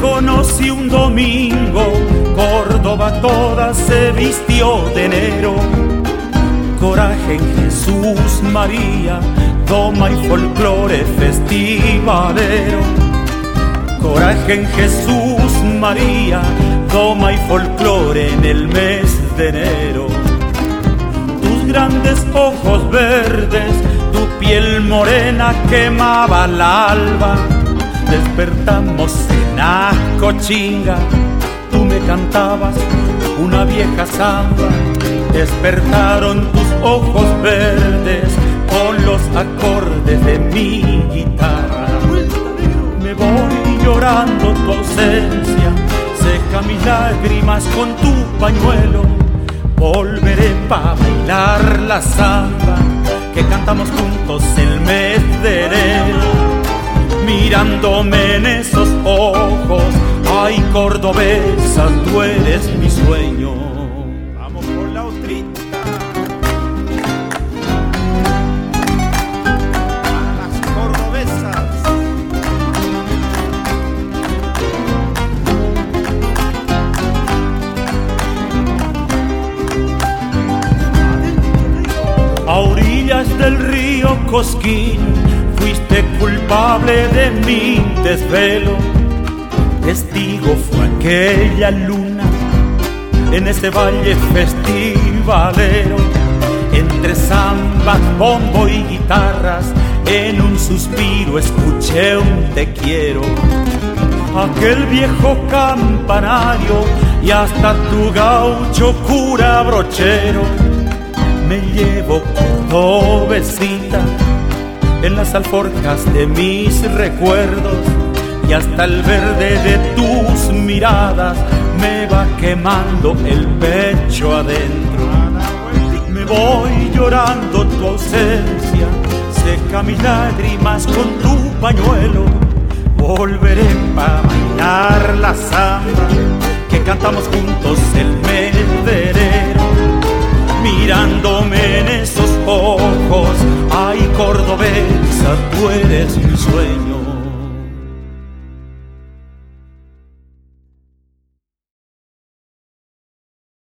Conocí un domingo, Córdoba toda se vistió de enero. Coraje en Jesús María, toma y folclore festivalero. Coraje en Jesús María, toma y folclore en el mes de enero. Tus grandes ojos verdes, tu piel morena quemaba al alba. Despertamos en Acochinga, tú me cantabas una vieja samba. Despertaron tus ojos verdes con los acordes de mi guitarra. Me voy llorando tu ausencia, seca mis lágrimas con tu pañuelo. Volveré para bailar la samba que cantamos juntos el mes de enero. Mirándome en esos ojos, ay cordobesa, tú eres mi sueño. Fuiste culpable de mi desvelo. Testigo fue aquella luna en ese valle festivalero. Entre zambas, bombo y guitarras, en un suspiro escuché un te quiero. Aquel viejo campanario y hasta tu gaucho cura brochero me llevo cordobesita en las alforjas de mis recuerdos y hasta el verde de tus miradas me va quemando el pecho adentro. Me voy llorando tu ausencia, seca mis lágrimas con tu pañuelo. Volveré para bailar la samba que cantamos juntos el mueres mi sueño.